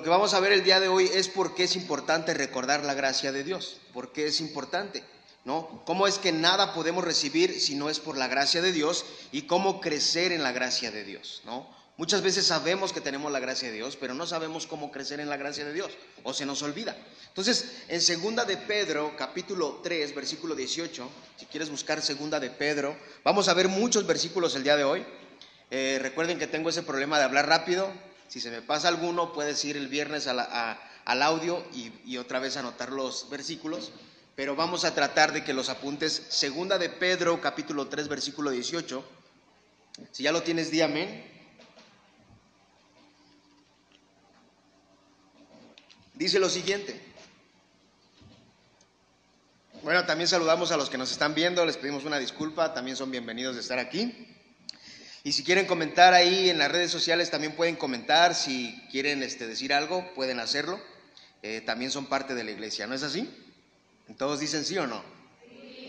lo que vamos a ver el día de hoy es por qué es importante recordar la gracia de Dios, por qué es importante, ¿no? ¿Cómo es que nada podemos recibir si no es por la gracia de Dios y cómo crecer en la gracia de Dios, ¿no? Muchas veces sabemos que tenemos la gracia de Dios, pero no sabemos cómo crecer en la gracia de Dios o se nos olvida. Entonces, en segunda de Pedro, capítulo 3, versículo 18, si quieres buscar segunda de Pedro, vamos a ver muchos versículos el día de hoy. Eh, recuerden que tengo ese problema de hablar rápido. Si se me pasa alguno, puedes ir el viernes al audio y, y otra vez anotar los versículos. Pero vamos a tratar de que los apuntes. Segunda de Pedro, capítulo 3, versículo 18. Si ya lo tienes, di amén. Dice lo siguiente. Bueno, también saludamos a los que nos están viendo, les pedimos una disculpa, también son bienvenidos de estar aquí. Y si quieren comentar ahí en las redes sociales, también pueden comentar, si quieren este, decir algo, pueden hacerlo. Eh, también son parte de la iglesia, ¿no es así? ¿Todos dicen sí o no?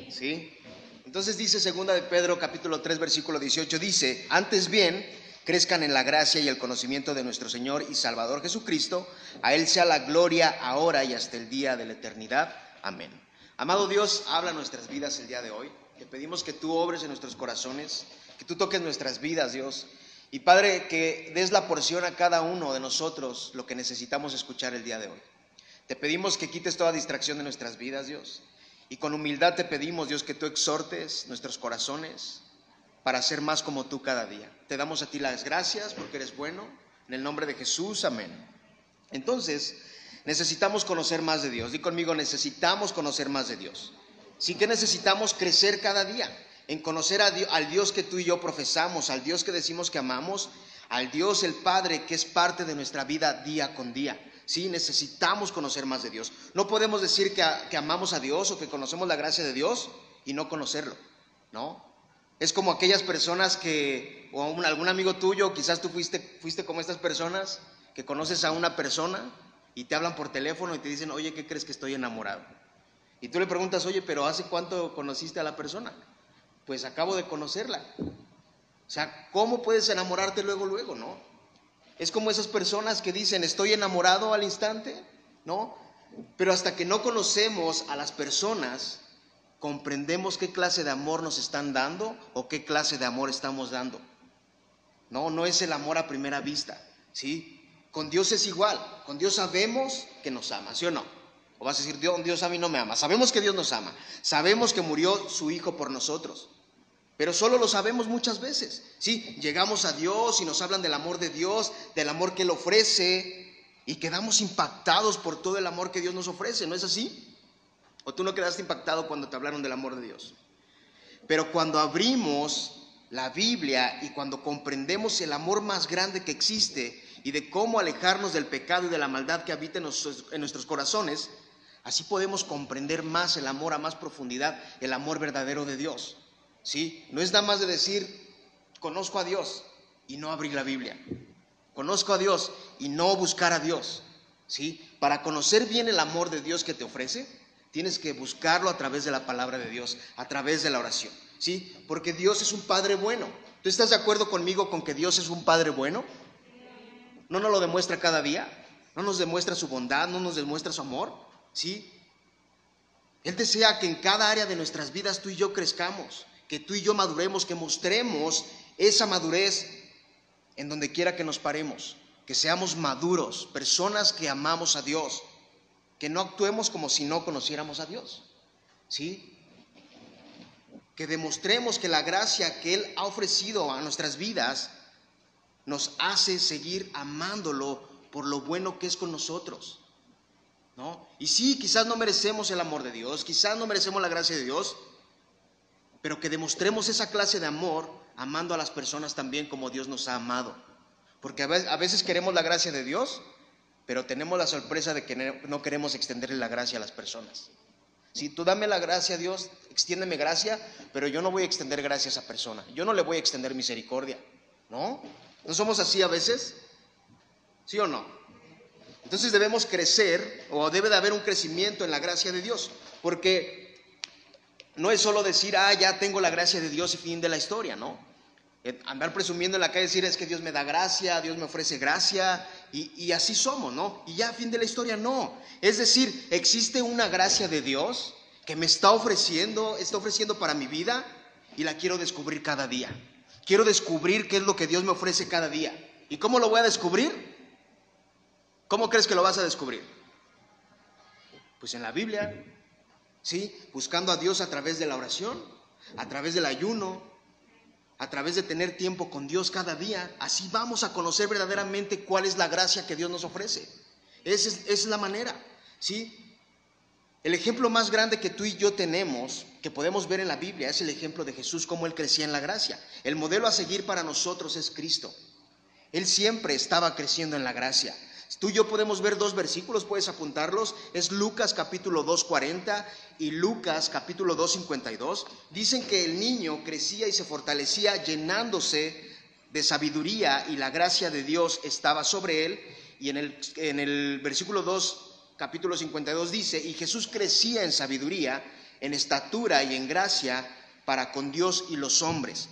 Sí. Entonces dice segunda de Pedro capítulo 3 versículo 18, dice, antes bien, crezcan en la gracia y el conocimiento de nuestro Señor y Salvador Jesucristo. A Él sea la gloria ahora y hasta el día de la eternidad. Amén. Amado Dios, habla nuestras vidas el día de hoy. Te pedimos que tú obres en nuestros corazones, que tú toques nuestras vidas, Dios. Y Padre, que des la porción a cada uno de nosotros lo que necesitamos escuchar el día de hoy. Te pedimos que quites toda distracción de nuestras vidas, Dios. Y con humildad te pedimos, Dios, que tú exhortes nuestros corazones, para ser más como tú cada día. Te damos a ti las gracias porque eres bueno. En el nombre de Jesús, amén. Entonces, necesitamos conocer más de Dios. Di conmigo, necesitamos conocer más de Dios. Sí que necesitamos crecer cada día en conocer al Dios que tú y yo profesamos, al Dios que decimos que amamos, al Dios el Padre que es parte de nuestra vida día con día. Sí, necesitamos conocer más de Dios. No podemos decir que, amamos a Dios o que conocemos la gracia de Dios y no conocerlo, ¿no? Es como aquellas personas que, o algún amigo tuyo, quizás tú fuiste, fuiste como estas personas, que conoces a una persona y te hablan por teléfono y te dicen, oye, ¿qué crees que estoy enamorado? Y tú le preguntas, oye, pero ¿hace cuánto conociste a la persona? Pues acabo de conocerla. O sea, ¿cómo puedes enamorarte luego, luego, no? Es como esas personas que dicen, estoy enamorado al instante, ¿no? Pero hasta que no conocemos a las personas, comprendemos qué clase de amor nos están dando o qué clase de amor estamos dando. No, no es el amor a primera vista, ¿sí? Con Dios es igual, con Dios sabemos que nos ama, ¿sí o no? O vas a decir, Dios, Dios a mí no me ama. Sabemos que Dios nos ama, sabemos que murió su Hijo por nosotros, pero solo lo sabemos muchas veces, ¿sí? Llegamos a Dios y nos hablan del amor de Dios, del amor que Él ofrece, y quedamos impactados por todo el amor que Dios nos ofrece, ¿no es así? ¿O tú no quedaste impactado cuando te hablaron del amor de Dios? Pero cuando abrimos la Biblia y cuando comprendemos el amor más grande que existe y de cómo alejarnos del pecado y de la maldad que habita en nuestros, corazones, así podemos comprender más el amor a más profundidad, el amor verdadero de Dios. ¿Sí? No es nada más de decir, conozco a Dios y no abrir la Biblia. Conozco a Dios y no buscar a Dios. ¿Sí? Para conocer bien el amor de Dios que te ofrece, Tienes que buscarlo a través de la palabra de Dios, a través de la oración. ¿Sí? Porque Dios es un Padre bueno. ¿Tú estás de acuerdo conmigo con que Dios es un Padre bueno? ¿No nos lo demuestra cada día? ¿No nos demuestra su bondad? ¿No nos demuestra su amor? ¿Sí? Él desea que en cada área de nuestras vidas tú y yo crezcamos, que tú y yo maduremos, que mostremos esa madurez en donde quiera que nos paremos, que seamos maduros, personas que amamos a Dios, que no actuemos como si no conociéramos a Dios. ¿Sí? Que demostremos que la gracia que Él ha ofrecido a nuestras vidas nos hace seguir amándolo por lo bueno que es con nosotros. ¿No? Y sí, quizás no merecemos el amor de Dios, quizás no merecemos la gracia de Dios, pero que demostremos esa clase de amor amando a las personas también como Dios nos ha amado. Porque a veces queremos la gracia de Dios, pero tenemos la sorpresa de que no queremos extenderle la gracia a las personas. Si tú dame la gracia, Dios, extiéndeme gracia, pero yo no voy a extender gracia a esa persona. Yo no le voy a extender misericordia. ¿No? ¿No somos así a veces? ¿Sí o no? Entonces debemos crecer o debe de haber un crecimiento en la gracia de Dios, porque no es solo decir, ah, ya tengo la gracia de Dios y fin de la historia, ¿no? Eh, andar presumiendo en la calle, decir es que Dios me da gracia, Dios me ofrece gracia, y, y así somos, ¿no? Y ya fin de la historia, no. Es decir, existe una gracia de Dios que me está ofreciendo, está ofreciendo para mi vida y la quiero descubrir cada día. Quiero descubrir qué es lo que Dios me ofrece cada día. ¿Y cómo lo voy a descubrir? ¿Cómo crees que lo vas a descubrir? Pues en la Biblia, ¿sí? Buscando a Dios a través de la oración, a través del ayuno, a través de tener tiempo con Dios cada día. Así vamos a conocer verdaderamente cuál es la gracia que Dios nos ofrece. Esa es, es la manera, ¿sí? El ejemplo más grande que tú y yo tenemos, que podemos ver en la Biblia, es el ejemplo de Jesús, cómo Él crecía en la gracia. El modelo a seguir para nosotros es Cristo. Él siempre estaba creciendo en la gracia. Tú y yo podemos ver dos versículos, puedes apuntarlos. Es Lucas capítulo 2.40 y Lucas capítulo 2.52. Dicen que el niño crecía y se fortalecía llenándose de sabiduría y la gracia de Dios estaba sobre él. Y en el, en el versículo 2 capítulo 52 dice, y Jesús crecía en sabiduría, en estatura y en gracia para con Dios y los hombres.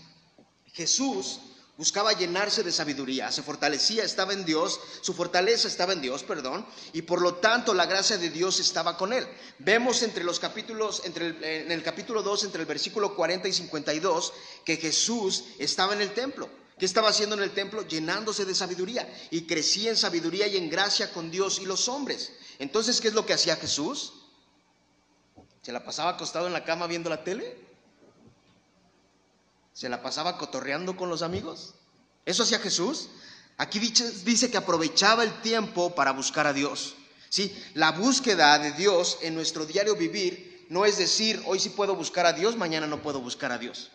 Jesús buscaba llenarse de sabiduría, se fortalecía, estaba en Dios, su fortaleza estaba en Dios, perdón, y por lo tanto la gracia de Dios estaba con él. Vemos entre los capítulos, entre el, en el capítulo 2, entre el versículo 40 y 52, que Jesús estaba en el templo. ¿Qué estaba haciendo en el templo? Llenándose de sabiduría y crecía en sabiduría y en gracia con Dios y los hombres. Entonces, ¿qué es lo que hacía Jesús? ¿Se la pasaba acostado en la cama viendo la tele? ¿Se la pasaba cotorreando con los amigos? ¿Eso hacía Jesús? Aquí dice, que aprovechaba el tiempo para buscar a Dios. ¿Sí? La búsqueda de Dios en nuestro diario vivir no es decir, hoy sí puedo buscar a Dios, mañana no puedo buscar a Dios.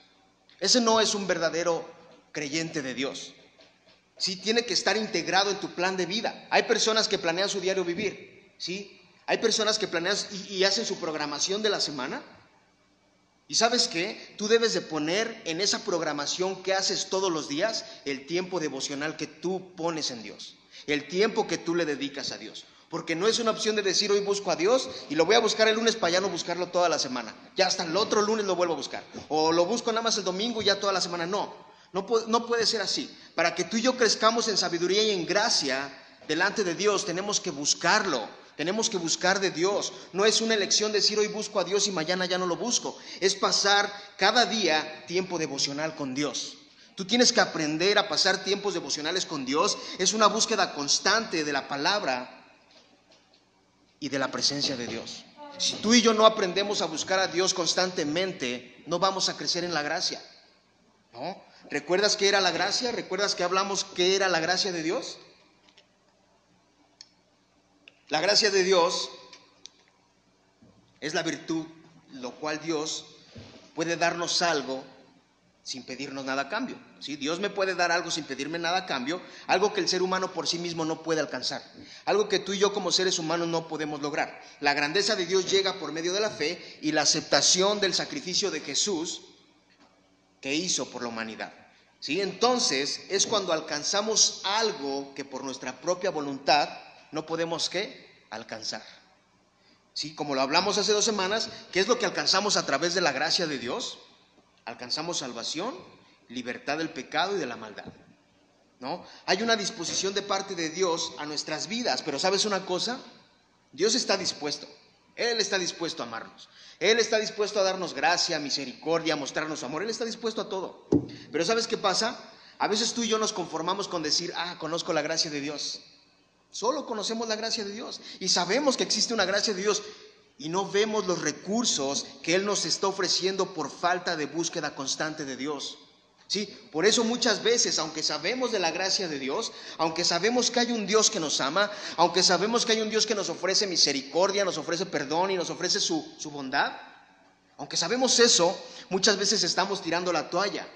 Ese no es un verdadero creyente de Dios. Sí, tiene que estar integrado en tu plan de vida. Hay personas que planean su diario vivir, ¿sí? Hay personas que planean y, hacen su programación de la semana. ¿Y sabes qué? Tú debes de poner en esa programación que haces todos los días el tiempo devocional que tú pones en Dios, el tiempo que tú le dedicas a Dios. Porque no es una opción de decir hoy busco a Dios y lo voy a buscar el lunes para ya no buscarlo toda la semana. Ya hasta el otro lunes lo vuelvo a buscar. O lo busco nada más el domingo y ya toda la semana. No, no, no puede ser así. Para que tú y yo crezcamos en sabiduría y en gracia delante de Dios, tenemos que buscarlo tenemos que buscar de Dios. No es una elección decir hoy busco a Dios y mañana ya no lo busco. Es pasar cada día tiempo devocional con Dios. Tú tienes que aprender a pasar tiempos devocionales con Dios. Es una búsqueda constante de la palabra y de la presencia de Dios. Si tú y yo no aprendemos a buscar a Dios constantemente, no vamos a crecer en la gracia. ¿No? ¿Recuerdas qué era la gracia? ¿Recuerdas que hablamos qué era la gracia de Dios? La gracia de Dios es la virtud, lo cual Dios puede darnos algo sin pedirnos nada a cambio. ¿sí? Dios me puede dar algo sin pedirme nada a cambio, algo que el ser humano por sí mismo no puede alcanzar, algo que tú y yo como seres humanos no podemos lograr. La grandeza de Dios llega por medio de la fe y la aceptación del sacrificio de Jesús que hizo por la humanidad. ¿sí? Entonces es cuando alcanzamos algo que por nuestra propia voluntad no podemos qué? Alcanzar. Sí, como lo hablamos hace dos semanas, ¿qué es lo que alcanzamos a través de la gracia de Dios? Alcanzamos salvación, libertad del pecado y de la maldad. ¿No? Hay una disposición de parte de Dios a nuestras vidas, pero ¿sabes una cosa? Dios está dispuesto. Él está dispuesto a amarnos. Él está dispuesto a darnos gracia, misericordia, a mostrarnos amor. Él está dispuesto a todo. Pero ¿sabes qué pasa? A veces tú y yo nos conformamos con decir, ah, conozco la gracia de Dios. Solo conocemos la gracia de Dios y sabemos que existe una gracia de Dios y no vemos los recursos que Él nos está ofreciendo por falta de búsqueda constante de Dios. ¿Sí? Por eso muchas veces, aunque sabemos de la gracia de Dios, aunque sabemos que hay un Dios que nos ama, aunque sabemos que hay un Dios que nos ofrece misericordia, nos ofrece perdón y nos ofrece su, su bondad, aunque sabemos eso, muchas veces estamos tirando la toalla.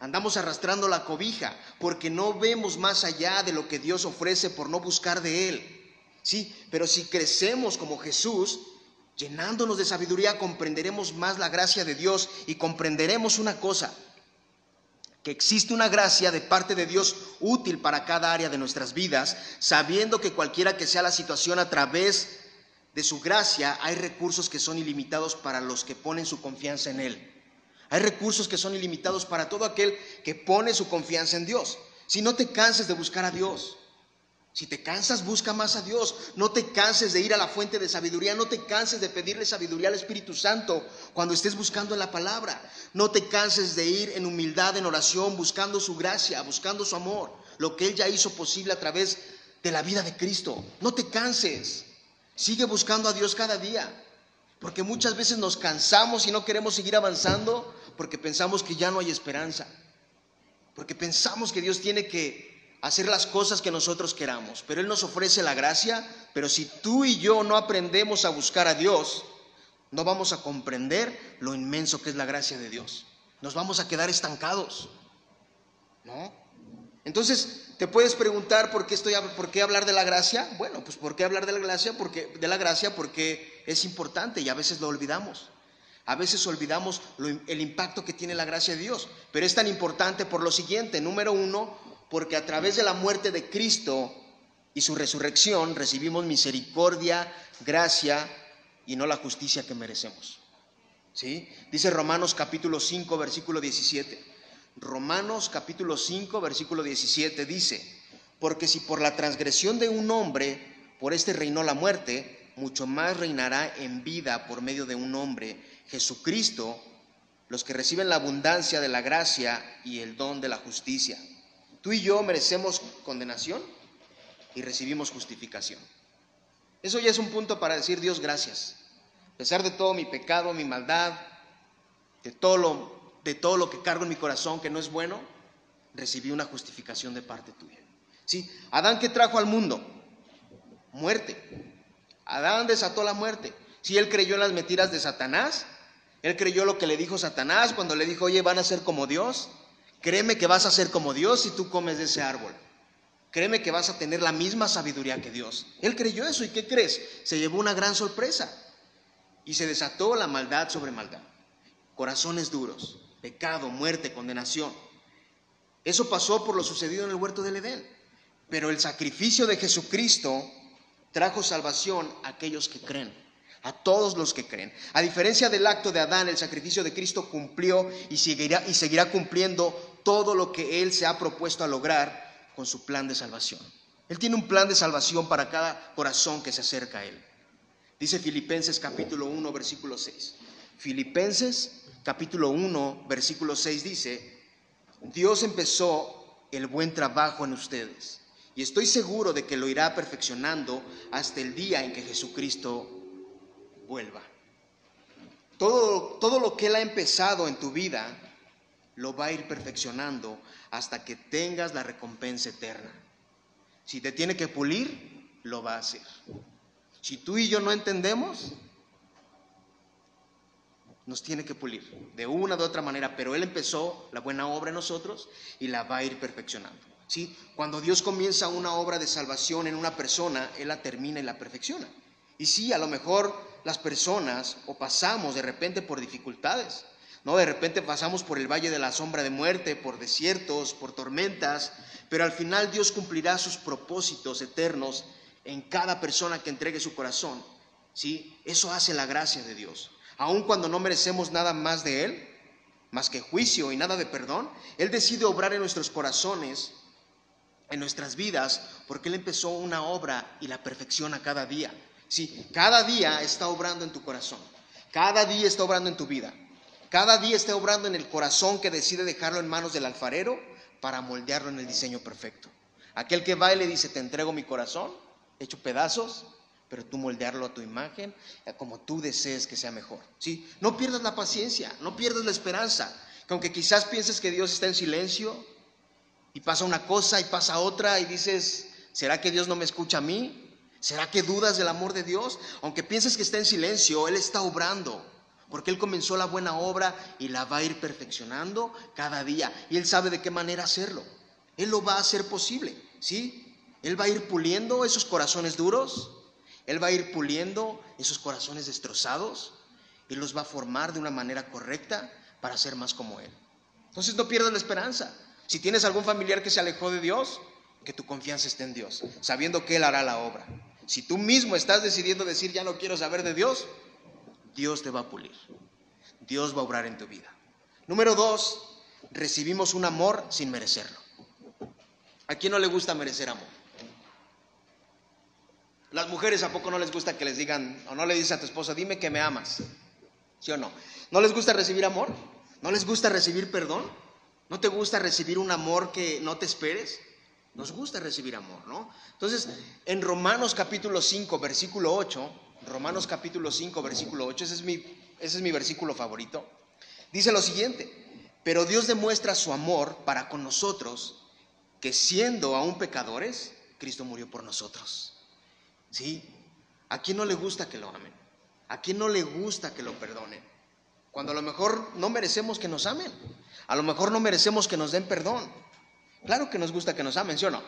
Andamos arrastrando la cobija porque no vemos más allá de lo que Dios ofrece por no buscar de Él. Sí, pero si crecemos como Jesús, llenándonos de sabiduría, comprenderemos más la gracia de Dios y comprenderemos una cosa, que existe una gracia de parte de Dios útil para cada área de nuestras vidas, sabiendo que cualquiera que sea la situación a través de su gracia, hay recursos que son ilimitados para los que ponen su confianza en Él. Hay recursos que son ilimitados para todo aquel que pone su confianza en Dios. Si no te canses de buscar a Dios. Si te cansas, busca más a Dios. No te canses de ir a la fuente de sabiduría. No te canses de pedirle sabiduría al Espíritu Santo cuando estés buscando la palabra. No te canses de ir en humildad, en oración, buscando su gracia, buscando su amor. Lo que Él ya hizo posible a través de la vida de Cristo. No te canses. Sigue buscando a Dios cada día. Porque muchas veces nos cansamos y no queremos seguir avanzando porque pensamos que ya no hay esperanza. Porque pensamos que Dios tiene que hacer las cosas que nosotros queramos, pero Él nos ofrece la gracia, pero si tú y yo no aprendemos a buscar a Dios, no vamos a comprender lo inmenso que es la gracia de Dios. Nos vamos a quedar estancados. ¿No? Entonces, te puedes preguntar por qué estoy por qué hablar de la gracia? Bueno, pues por qué hablar de la gracia? Porque de la gracia porque es importante y a veces lo olvidamos. A veces olvidamos el impacto que tiene la gracia de Dios, pero es tan importante por lo siguiente. Número uno, porque a través de la muerte de Cristo y su resurrección recibimos misericordia, gracia y no la justicia que merecemos. ¿Sí? Dice Romanos capítulo 5, versículo 17. Romanos capítulo 5, versículo 17 dice, porque si por la transgresión de un hombre, por este reinó la muerte, mucho más reinará en vida por medio de un hombre, Jesucristo, los que reciben la abundancia de la gracia y el don de la justicia. Tú y yo merecemos condenación y recibimos justificación. Eso ya es un punto para decir Dios gracias. A pesar de todo mi pecado, mi maldad, de todo lo, de todo lo que cargo en mi corazón que no es bueno, recibí una justificación de parte tuya. ¿Sí? Adán que trajo al mundo muerte. Adán desató la muerte. Si él creyó en las mentiras de Satanás, él creyó lo que le dijo Satanás cuando le dijo, oye, van a ser como Dios. Créeme que vas a ser como Dios si tú comes de ese árbol. Créeme que vas a tener la misma sabiduría que Dios. Él creyó eso y ¿qué crees? Se llevó una gran sorpresa y se desató la maldad sobre maldad. Corazones duros, pecado, muerte, condenación. Eso pasó por lo sucedido en el huerto del Edén. Pero el sacrificio de Jesucristo trajo salvación a aquellos que creen a todos los que creen. A diferencia del acto de Adán, el sacrificio de Cristo cumplió y seguirá, y seguirá cumpliendo todo lo que Él se ha propuesto a lograr con su plan de salvación. Él tiene un plan de salvación para cada corazón que se acerca a Él. Dice Filipenses capítulo 1, versículo 6. Filipenses capítulo 1, versículo 6 dice, Dios empezó el buen trabajo en ustedes y estoy seguro de que lo irá perfeccionando hasta el día en que Jesucristo vuelva. Todo, todo lo que Él ha empezado en tu vida lo va a ir perfeccionando hasta que tengas la recompensa eterna. Si te tiene que pulir, lo va a hacer. Si tú y yo no entendemos, nos tiene que pulir de una u otra manera, pero Él empezó la buena obra en nosotros y la va a ir perfeccionando. ¿sí? Cuando Dios comienza una obra de salvación en una persona, Él la termina y la perfecciona. Y sí, a lo mejor las personas o pasamos de repente por dificultades, ¿no? De repente pasamos por el valle de la sombra de muerte, por desiertos, por tormentas, pero al final Dios cumplirá sus propósitos eternos en cada persona que entregue su corazón. ¿Sí? Eso hace la gracia de Dios. Aun cuando no merecemos nada más de Él, más que juicio y nada de perdón, Él decide obrar en nuestros corazones, en nuestras vidas, porque Él empezó una obra y la perfecciona cada día. Sí, cada día está obrando en tu corazón. Cada día está obrando en tu vida. Cada día está obrando en el corazón que decide dejarlo en manos del alfarero para moldearlo en el diseño perfecto. Aquel que va y le dice, te entrego mi corazón, hecho pedazos, pero tú moldearlo a tu imagen, como tú desees que sea mejor. ¿sí? No pierdas la paciencia, no pierdas la esperanza, que aunque quizás pienses que Dios está en silencio y pasa una cosa y pasa otra y dices, ¿será que Dios no me escucha a mí? ¿Será que dudas del amor de Dios? Aunque pienses que está en silencio, Él está obrando. Porque Él comenzó la buena obra y la va a ir perfeccionando cada día. Y Él sabe de qué manera hacerlo. Él lo va a hacer posible. ¿Sí? Él va a ir puliendo esos corazones duros. Él va a ir puliendo esos corazones destrozados. Y los va a formar de una manera correcta para ser más como Él. Entonces no pierdas la esperanza. Si tienes algún familiar que se alejó de Dios, que tu confianza esté en Dios, sabiendo que Él hará la obra. Si tú mismo estás decidiendo decir ya no quiero saber de Dios, Dios te va a pulir. Dios va a obrar en tu vida. Número dos, recibimos un amor sin merecerlo. ¿A quién no le gusta merecer amor? Las mujeres, ¿a poco no les gusta que les digan, o no le dices a tu esposo, dime que me amas? ¿Sí o no? ¿No les gusta recibir amor? ¿No les gusta recibir perdón? ¿No te gusta recibir un amor que no te esperes? Nos gusta recibir amor, ¿no? Entonces, en Romanos capítulo 5, versículo 8, Romanos capítulo 5, versículo 8, ese es mi, ese es mi versículo favorito, dice lo siguiente, pero Dios demuestra su amor para con nosotros, que siendo aún pecadores, Cristo murió por nosotros. ¿Sí? ¿A quién no le gusta que lo amen? ¿A quién no le gusta que lo perdonen? Cuando a lo mejor no merecemos que nos amen. A lo mejor no merecemos que nos den perdón. Claro que nos gusta que nos amen, ¿sí o no?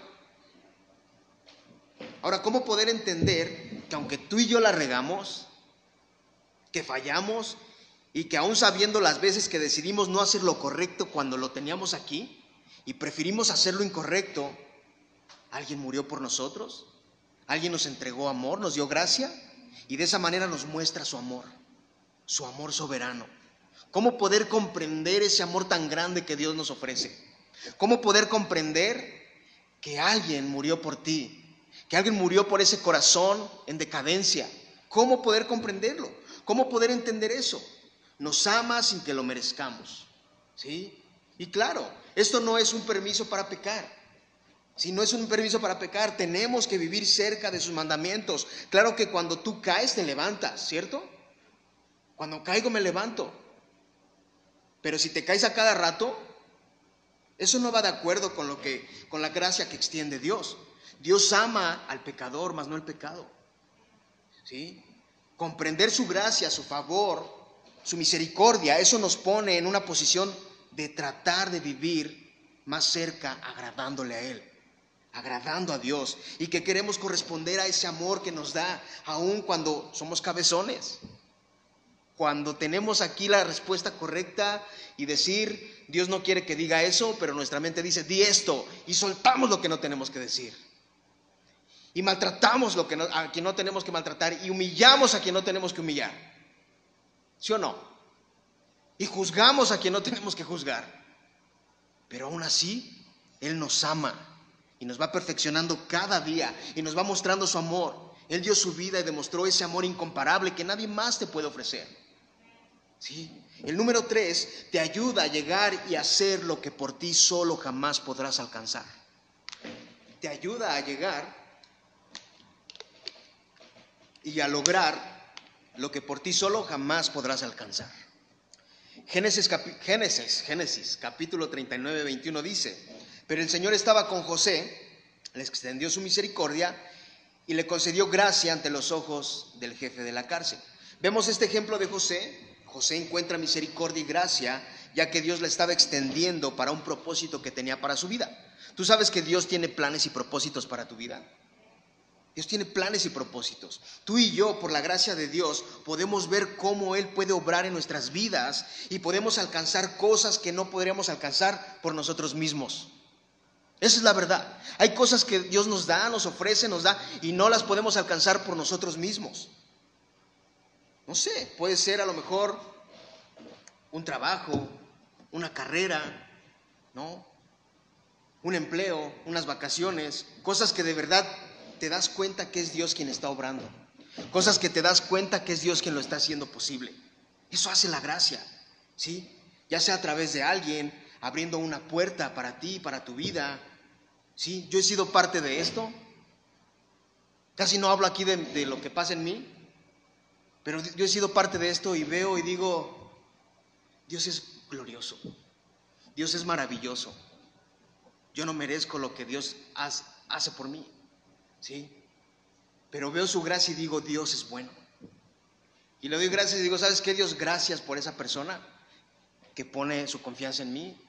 Ahora, ¿cómo poder entender que aunque tú y yo la regamos, que fallamos y que aún sabiendo las veces que decidimos no hacer lo correcto cuando lo teníamos aquí y preferimos hacer lo incorrecto, alguien murió por nosotros? Alguien nos entregó amor, nos dio gracia y de esa manera nos muestra su amor, su amor soberano. ¿Cómo poder comprender ese amor tan grande que Dios nos ofrece? ¿Cómo poder comprender que alguien murió por ti? Que alguien murió por ese corazón en decadencia. ¿Cómo poder comprenderlo? ¿Cómo poder entender eso? Nos ama sin que lo merezcamos. ¿Sí? Y claro, esto no es un permiso para pecar. Si no es un permiso para pecar, tenemos que vivir cerca de sus mandamientos. Claro que cuando tú caes te levantas, ¿cierto? Cuando caigo me levanto. Pero si te caes a cada rato, eso no va de acuerdo con lo que con la gracia que extiende Dios. Dios ama al pecador, mas no el pecado. ¿Sí? Comprender su gracia, su favor, su misericordia, eso nos pone en una posición de tratar de vivir más cerca agradándole a él agradando a Dios y que queremos corresponder a ese amor que nos da, aun cuando somos cabezones. Cuando tenemos aquí la respuesta correcta y decir, Dios no quiere que diga eso, pero nuestra mente dice, di esto, y soltamos lo que no tenemos que decir. Y maltratamos lo que a quien no tenemos que maltratar y humillamos a quien no tenemos que humillar. ¿Sí o no? Y juzgamos a quien no tenemos que juzgar. Pero aún así, Él nos ama y nos va perfeccionando cada día y nos va mostrando su amor. Él dio su vida y demostró ese amor incomparable que nadie más te puede ofrecer. El número tres te ayuda a llegar y hacer lo que por ti solo jamás podrás alcanzar. Te ayuda a llegar y a lograr lo que por ti solo jamás podrás alcanzar. Génesis, Génesis, Génesis capítulo 39, 21 dice, pero el Señor estaba con José, le extendió su misericordia y le concedió gracia ante los ojos del jefe de la cárcel. Vemos este ejemplo de José. José encuentra misericordia y gracia ya que Dios le estaba extendiendo para un propósito que tenía para su vida. Tú sabes que Dios tiene planes y propósitos para tu vida. Dios tiene planes y propósitos. Tú y yo, por la gracia de Dios, podemos ver cómo Él puede obrar en nuestras vidas y podemos alcanzar cosas que no podríamos alcanzar por nosotros mismos. Esa es la verdad. Hay cosas que Dios nos da, nos ofrece, nos da y no las podemos alcanzar por nosotros mismos. No sé, puede ser a lo mejor un trabajo, una carrera, ¿no? Un empleo, unas vacaciones, cosas que de verdad te das cuenta que es Dios quien está obrando. Cosas que te das cuenta que es Dios quien lo está haciendo posible. Eso hace la gracia, ¿sí? Ya sea a través de alguien, abriendo una puerta para ti, para tu vida. Sí, yo he sido parte de esto. Casi no hablo aquí de, lo que pasa en mí, pero yo he sido parte de esto y veo y digo, Dios es glorioso, Dios es maravilloso. Yo no merezco lo que Dios hace por mí, ¿sí? Pero veo su gracia y digo, Dios es bueno. Y le doy gracias y digo, ¿sabes qué, Dios? Gracias por esa persona que pone su confianza en mí.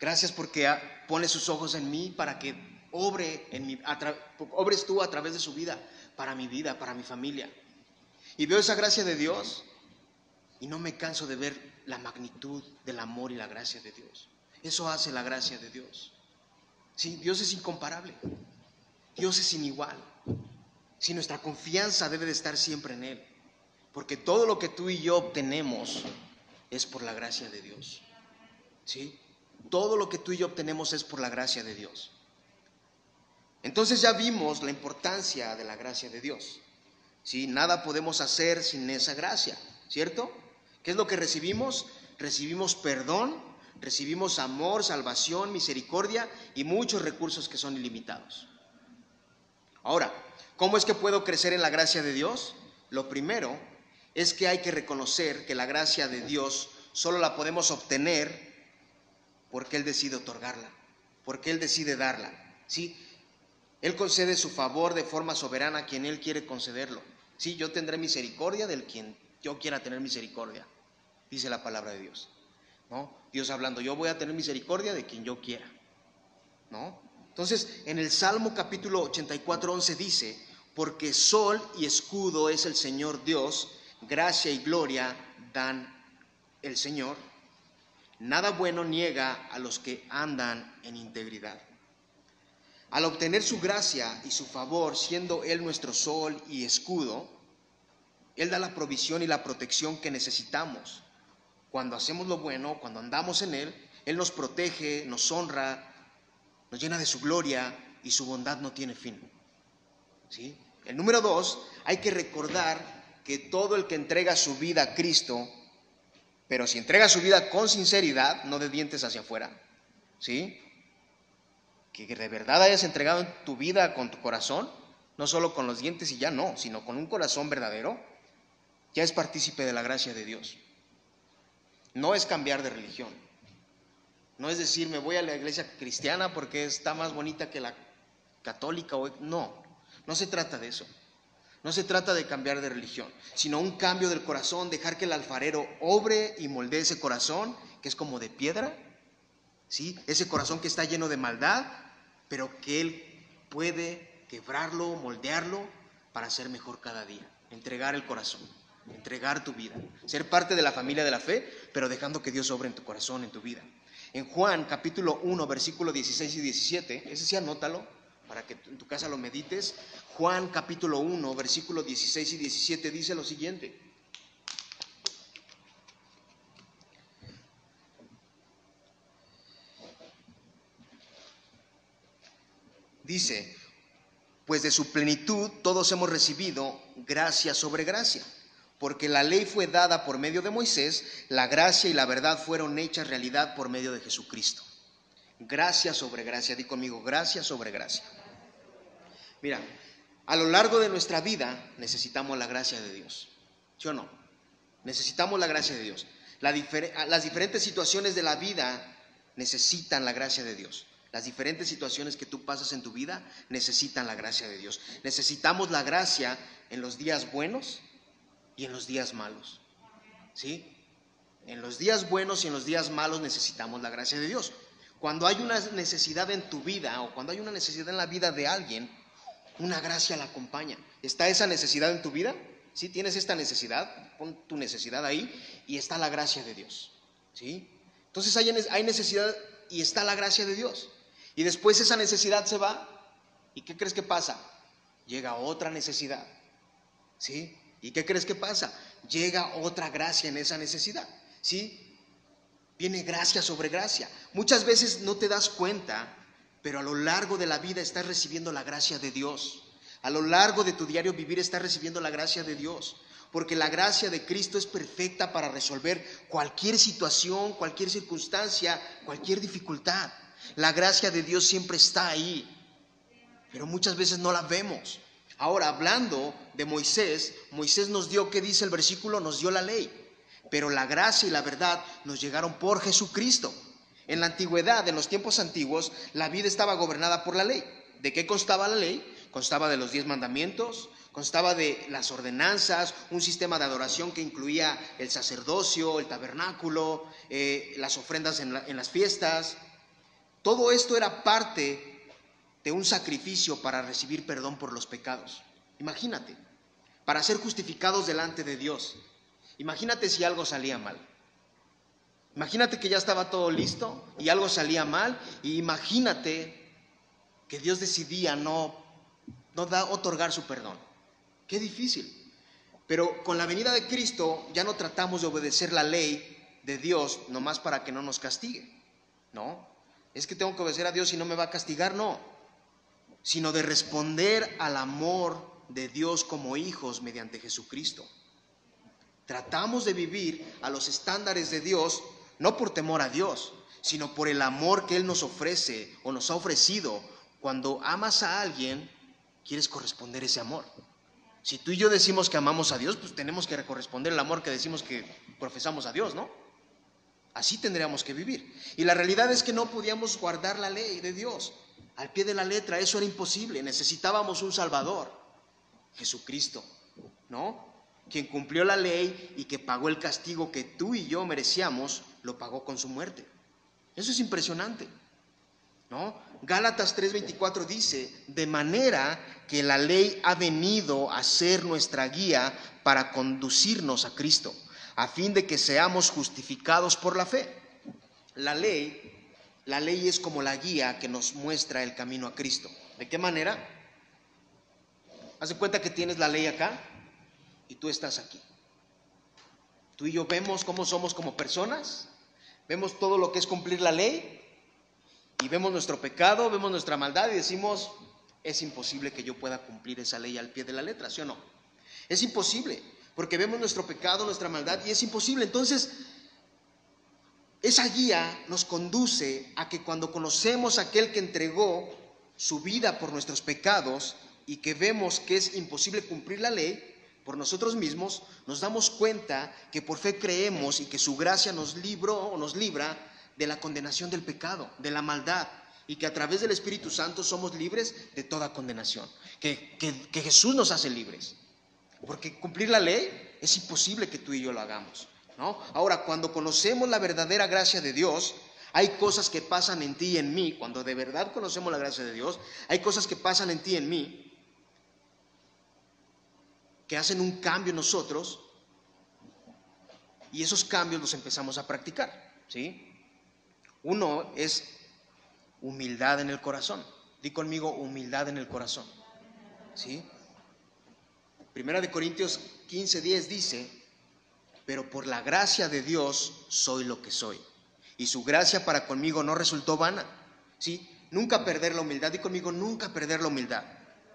Gracias porque pone sus ojos en mí para que obre en mi, obres tú a través de su vida, para mi vida, para mi familia. Y veo esa gracia de Dios y no me canso de ver la magnitud del amor y la gracia de Dios. Eso hace la gracia de Dios. Sí, Dios es incomparable. Dios es inigual. Si nuestra confianza debe de estar siempre en Él. Porque todo lo que tú y yo obtenemos es por la gracia de Dios. ¿Sí? Todo lo que tú y yo obtenemos es por la gracia de Dios. Entonces ya vimos la importancia de la gracia de Dios. ¿Sí? Nada podemos hacer sin esa gracia, ¿cierto? ¿Qué es lo que recibimos? Recibimos perdón, recibimos amor, salvación, misericordia y muchos recursos que son ilimitados. Ahora, ¿cómo es que puedo crecer en la gracia de Dios? Lo primero es que hay que reconocer que la gracia de Dios solo la podemos obtener porque Él decide otorgarla, porque Él decide darla. ¿sí? Él concede su favor de forma soberana a quien Él quiere concederlo. Sí, yo tendré misericordia del quien yo quiera tener misericordia, dice la palabra de Dios. ¿no? Dios hablando, yo voy a tener misericordia de quien yo quiera. ¿no? Entonces, en el Salmo capítulo 84, 11 dice, porque sol y escudo es el Señor Dios, gracia y gloria dan el Señor Nada bueno niega a los que andan en integridad. Al obtener su gracia y su favor, siendo Él nuestro sol y escudo, Él da la provisión y la protección que necesitamos. Cuando hacemos lo bueno, cuando andamos en Él, Él nos protege, nos honra, nos llena de su gloria y su bondad no tiene fin. ¿Sí? El número dos, hay que recordar que todo el que entrega su vida a Cristo pero si entregas su vida con sinceridad, no de dientes hacia afuera, ¿sí? Que de verdad hayas entregado tu vida con tu corazón, no solo con los dientes y ya no, sino con un corazón verdadero, ya es partícipe de la gracia de Dios. No es cambiar de religión. No es decir, me voy a la iglesia cristiana porque está más bonita que la católica. No, no se trata de eso. No se trata de cambiar de religión, sino un cambio del corazón, dejar que el alfarero obre y moldee ese corazón, que es como de piedra, ¿sí? Ese corazón que está lleno de maldad, pero que él puede quebrarlo, moldearlo para ser mejor cada día. Entregar el corazón, entregar tu vida, ser parte de la familia de la fe, pero dejando que Dios obre en tu corazón, en tu vida. En Juan capítulo 1, versículo 16 y 17, ese sí anótalo, para que en tu casa lo medites. Juan capítulo 1, versículo 16 y 17 dice lo siguiente. Dice, pues de su plenitud todos hemos recibido gracia sobre gracia, porque la ley fue dada por medio de Moisés, la gracia y la verdad fueron hechas realidad por medio de Jesucristo. Gracia sobre gracia, di conmigo, gracia sobre gracia. Mira, a lo largo de nuestra vida necesitamos la gracia de Dios. ¿Sí o no? Necesitamos la gracia de Dios. las diferentes situaciones de la vida necesitan la gracia de Dios. Las diferentes situaciones que tú pasas en tu vida necesitan la gracia de Dios. Necesitamos la gracia en los días buenos y en los días malos. ¿Sí? En los días buenos y en los días malos necesitamos la gracia de Dios. Cuando hay una necesidad en tu vida o cuando hay una necesidad en la vida de alguien, una gracia la acompaña. ¿Está esa necesidad en tu vida? ¿Sí? ¿Tienes esta necesidad? Pon tu necesidad ahí y está la gracia de Dios. ¿Sí? Entonces hay, hay necesidad y está la gracia de Dios. Y después esa necesidad se va. ¿Y qué crees que pasa? Llega otra necesidad. ¿Sí? ¿Y qué crees que pasa? Llega otra gracia en esa necesidad. ¿Sí? Viene gracia sobre gracia. Muchas veces no te das cuenta, pero a lo largo de la vida estás recibiendo la gracia de Dios. A lo largo de tu diario vivir estás recibiendo la gracia de Dios. Porque la gracia de Cristo es perfecta para resolver cualquier situación, cualquier circunstancia, cualquier dificultad. La gracia de Dios siempre está ahí, pero muchas veces no la vemos. Ahora, hablando de Moisés, Moisés nos dio, ¿qué dice el versículo? Nos dio la ley pero la gracia y la verdad nos llegaron por Jesucristo. En la antigüedad, en los tiempos antiguos, la vida estaba gobernada por la ley. ¿De qué constaba la ley? Constaba de los diez mandamientos, constaba de las ordenanzas, un sistema de adoración que incluía el sacerdocio, el tabernáculo, eh, las ofrendas en, en las fiestas. Todo esto era parte de un sacrificio para recibir perdón por los pecados. Imagínate, para ser justificados delante de Dios. Imagínate si algo salía mal. Imagínate que ya estaba todo listo y algo salía mal. Y imagínate que Dios decidía no, no otorgar su perdón. Qué difícil. Pero con la venida de Cristo ya no tratamos de obedecer la ley de Dios nomás para que no nos castigue. No, es que tengo que obedecer a Dios y no me va a castigar, no, sino de responder al amor de Dios como hijos mediante Jesucristo. Tratamos de vivir a los estándares de Dios, no por temor a Dios, sino por el amor que Él nos ofrece o nos ha ofrecido. Cuando amas a alguien, quieres corresponder ese amor. Si tú y yo decimos que amamos a Dios, pues tenemos que corresponder el amor que decimos que profesamos a Dios, ¿no? Así tendríamos que vivir. Y la realidad es que no podíamos guardar la ley de Dios al pie de la letra, eso era imposible, necesitábamos un Salvador, Jesucristo, ¿no? Quien cumplió la ley y que pagó el castigo que tú y yo merecíamos, lo pagó con su muerte. Eso es impresionante, ¿no? Gálatas 3:24 dice, de manera que la ley ha venido a ser nuestra guía para conducirnos a Cristo a fin de que seamos justificados por la fe. La ley, la ley es como la guía que nos muestra el camino a Cristo. ¿De qué manera? Haz de cuenta que tienes la ley acá y tú estás aquí. Tú y yo vemos cómo somos como personas, vemos todo lo que es cumplir la ley y vemos nuestro pecado, vemos nuestra maldad y decimos, es imposible que yo pueda cumplir esa ley al pie de la letra, ¿sí o no? Es imposible porque vemos nuestro pecado, nuestra maldad y es imposible. Entonces, esa guía nos conduce a que cuando conocemos a aquel que entregó su vida por nuestros pecados y que vemos que es imposible cumplir la ley por nosotros mismos, nos damos cuenta que por fe creemos y que su gracia nos libró o nos libra de la condenación del pecado, de la maldad, y que a través del Espíritu Santo somos libres de toda condenación, que, que Jesús nos hace libres. Porque cumplir la ley es imposible que tú y yo lo hagamos. ¿no? Ahora, cuando conocemos la verdadera gracia de Dios, hay cosas que pasan en ti y en mí. Cuando de verdad conocemos la gracia de Dios, hay cosas que pasan en ti y en mí que hacen un cambio en nosotros y esos cambios los empezamos a practicar. ¿sí? Uno es humildad en el corazón. Di conmigo humildad en el corazón. ¿Sí? Primera de Corintios 15, 10 dice, pero por la gracia de Dios soy lo que soy. Y su gracia para conmigo no resultó vana. ¿Sí? Nunca perder la humildad. Y conmigo, nunca perder la humildad.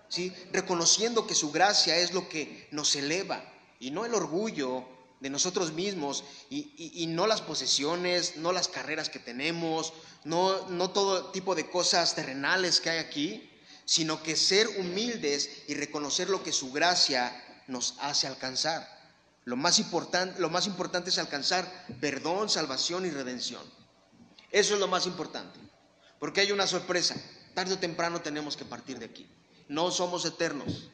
¿Sí? Reconociendo que su gracia es lo que nos eleva y no el orgullo de nosotros mismos y, y, no las posesiones, no las carreras que tenemos, no, no todo tipo de cosas terrenales que hay aquí, sino que ser humildes y reconocer lo que su gracia nos hace alcanzar. Lo más, importante, lo más importante es alcanzar perdón, salvación y redención. Eso es lo más importante. Porque hay una sorpresa. Tarde o temprano tenemos que partir de aquí. No somos eternos.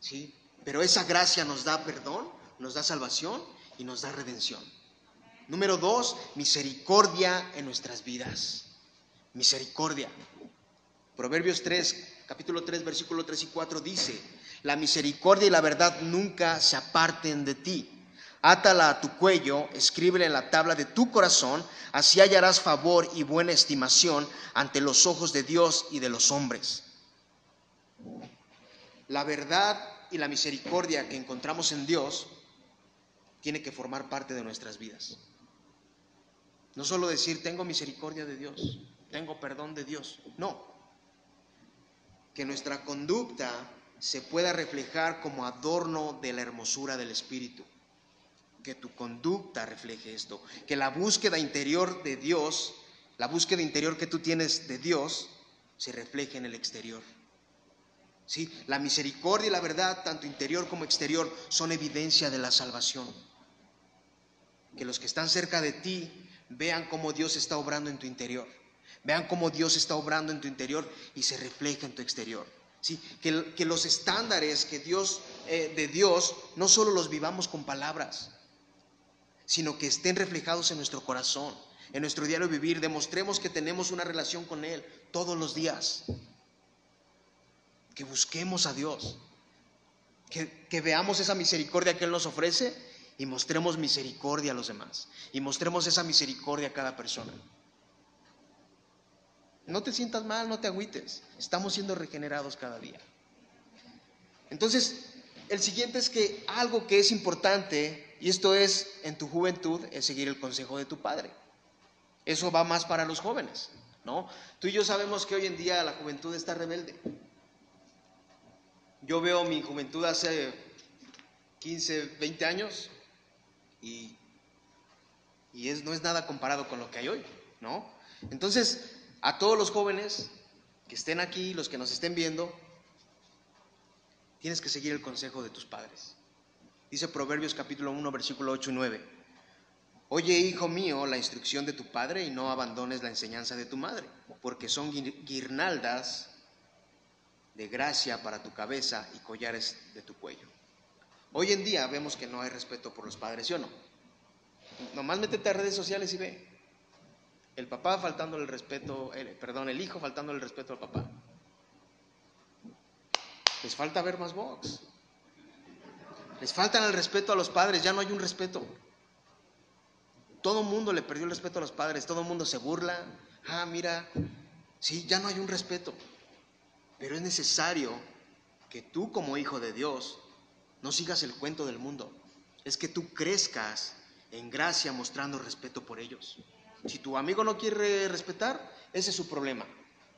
¿sí? Pero esa gracia nos da perdón, nos da salvación y nos da redención. Número dos, misericordia en nuestras vidas. Misericordia. Proverbios 3, capítulo 3, versículo 3 y 4 dice, la misericordia y la verdad nunca se aparten de ti. Átala a tu cuello, escríbele en la tabla de tu corazón, así hallarás favor y buena estimación ante los ojos de Dios y de los hombres. La verdad y la misericordia que encontramos en Dios tiene que formar parte de nuestras vidas. No solo decir, tengo misericordia de Dios, tengo perdón de Dios. No, que nuestra conducta se pueda reflejar como adorno de la hermosura del Espíritu. Que tu conducta refleje esto. Que la búsqueda interior de Dios, la búsqueda interior que tú tienes de Dios, se refleje en el exterior. ¿Sí? La misericordia y la verdad, tanto interior como exterior, son evidencia de la salvación. Que los que están cerca de ti vean cómo Dios está obrando en tu interior. Vean cómo Dios está obrando en tu interior y se refleja en tu exterior. ¿sí? Que, los estándares que Dios, eh, de Dios no solo los vivamos con palabras, sino que estén reflejados en nuestro corazón, en nuestro diario vivir. Demostremos que tenemos una relación con Él todos los días. Que busquemos a Dios. Que veamos esa misericordia que Él nos ofrece y mostremos misericordia a los demás. Y mostremos esa misericordia a cada persona. No te sientas mal, no te agüites. Estamos siendo regenerados cada día. Entonces, el siguiente es que algo que es importante, y esto es en tu juventud, es seguir el consejo de tu padre. Eso va más para los jóvenes, ¿no? Tú y yo sabemos que hoy en día la juventud está rebelde. Yo veo mi juventud hace 15, 20 años y, y es, no es nada comparado con lo que hay hoy, ¿no? Entonces, a todos los jóvenes que estén aquí, los que nos estén viendo, tienes que seguir el consejo de tus padres. Dice Proverbios capítulo 1, versículo 8 y 9. Oye, hijo mío, la instrucción de tu padre y no abandones la enseñanza de tu madre, porque son guirnaldas de gracia para tu cabeza y collares de tu cuello. Hoy en día vemos que no hay respeto por los padres, ¿sí o no? Nomás métete a redes sociales y ve. El papá faltando el respeto, perdón, el hijo faltando el respeto al papá. Les falta ver más box. Les falta el respeto a los padres, ya no hay un respeto. Todo el mundo le perdió el respeto a los padres, todo el mundo se burla. Ah, mira, sí, ya no hay un respeto. Pero es necesario que tú como hijo de Dios no sigas el cuento del mundo. Es que tú crezcas en gracia mostrando respeto por ellos. Si tu amigo no quiere respetar, ese es su problema.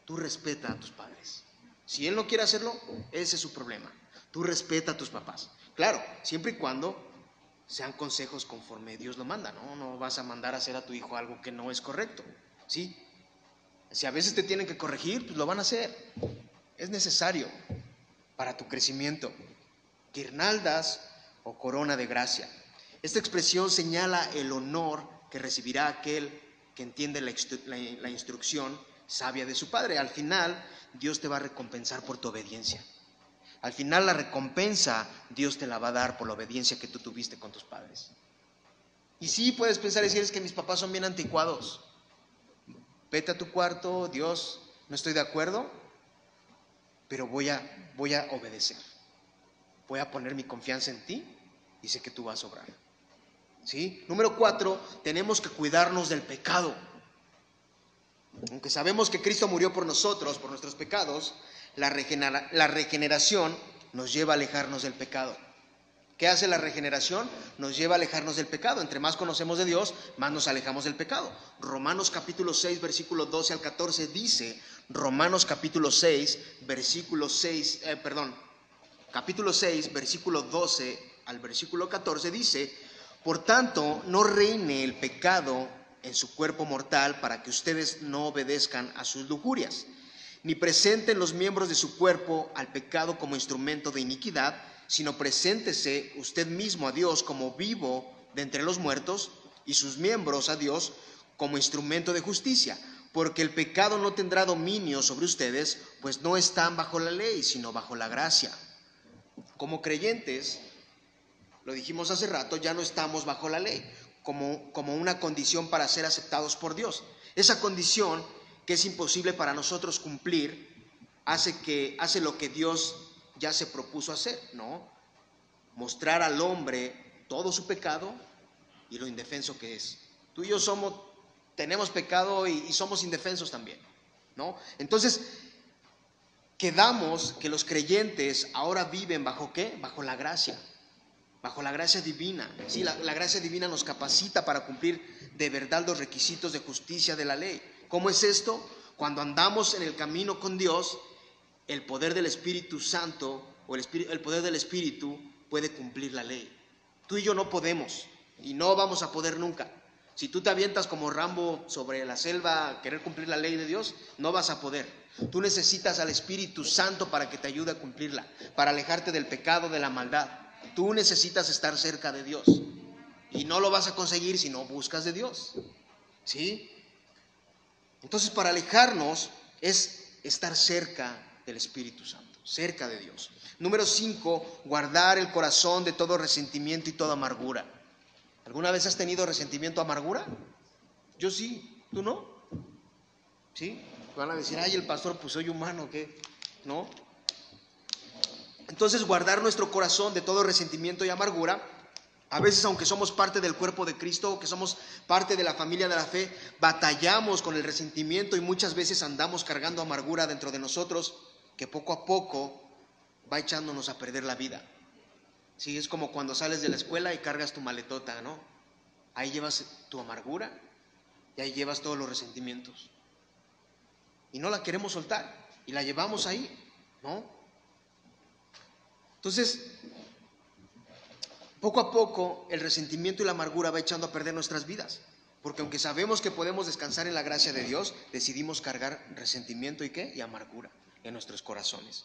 Tú respeta a tus padres. Si él no quiere hacerlo, ese es su problema. Tú respeta a tus papás. Claro, siempre y cuando sean consejos conforme Dios lo manda, ¿no? No vas a mandar a hacer a tu hijo algo que no es correcto, ¿sí? Si a veces te tienen que corregir, pues lo van a hacer. Es necesario para tu crecimiento. Guirnaldas o corona de gracia. Esta expresión señala el honor que recibirá aquel que entiende la, instrucción sabia de su padre. Al final, Dios te va a recompensar por tu obediencia. Al final la recompensa Dios te la va a dar por la obediencia que tú tuviste con tus padres. Y sí puedes pensar y decir, es que mis papás son bien anticuados. Vete a tu cuarto, Dios, no estoy de acuerdo, pero voy a, voy a obedecer. Voy a poner mi confianza en ti y sé que tú vas a obrar. Número cuatro, tenemos que cuidarnos del pecado. Aunque sabemos que Cristo murió por nosotros, por nuestros pecados, la, regeneración nos lleva a alejarnos del pecado. ¿Qué hace la regeneración? Nos lleva a alejarnos del pecado. Entre más conocemos de Dios, más nos alejamos del pecado. Romanos capítulo 6, versículo 12 al 14 dice, Romanos capítulo 6, versículo 6, eh, perdón, capítulo 6, versículo 12 al versículo 14 dice, por tanto, no reine el pecado en su cuerpo mortal para que ustedes no obedezcan a sus lujurias ni presenten los miembros de su cuerpo al pecado como instrumento de iniquidad, sino preséntese usted mismo a Dios como vivo de entre los muertos y sus miembros a Dios como instrumento de justicia, porque el pecado no tendrá dominio sobre ustedes, pues no están bajo la ley, sino bajo la gracia. Como creyentes, lo dijimos hace rato, ya no estamos bajo la ley, como, como una condición para ser aceptados por Dios. Esa condición que es imposible para nosotros cumplir, hace, que, hace lo que Dios ya se propuso hacer, ¿no? Mostrar al hombre todo su pecado y lo indefenso que es. Tú y yo somos, tenemos pecado y, y somos indefensos también, ¿no? Entonces, quedamos que los creyentes ahora viven bajo qué? Bajo la gracia, bajo la gracia divina. Sí, la, gracia divina nos capacita para cumplir de verdad los requisitos de justicia de la ley. ¿Cómo es esto? Cuando andamos en el camino con Dios, el poder del Espíritu Santo o el, el poder del Espíritu puede cumplir la ley. Tú y yo no podemos y no vamos a poder nunca. Si tú te avientas como Rambo sobre la selva a querer cumplir la ley de Dios, no vas a poder. Tú necesitas al Espíritu Santo para que te ayude a cumplirla, para alejarte del pecado, de la maldad. Tú necesitas estar cerca de Dios. Y no lo vas a conseguir si no buscas de Dios. ¿Sí? Entonces, para alejarnos es estar cerca del Espíritu Santo, cerca de Dios. Número cinco, guardar el corazón de todo resentimiento y toda amargura. ¿Alguna vez has tenido resentimiento amargura? Yo sí, ¿tú no? ¿Sí? Van a decir, ay, el pastor, pues soy humano, ¿qué? ¿No? Entonces, guardar nuestro corazón de todo resentimiento y amargura a veces, aunque somos parte del cuerpo de Cristo, que somos parte de la familia de la fe, batallamos con el resentimiento y muchas veces andamos cargando amargura dentro de nosotros que poco a poco va echándonos a perder la vida. Sí, es como cuando sales de la escuela y cargas tu maletota, ¿no? Ahí llevas tu amargura Y ahí llevas todos los resentimientos. Y no la queremos soltar. Y la llevamos ahí, ¿no? Entonces, poco a poco el resentimiento y la amargura va echando a perder nuestras vidas. Porque aunque sabemos que podemos descansar en la gracia de Dios, decidimos cargar resentimiento y qué? Y amargura en nuestros corazones.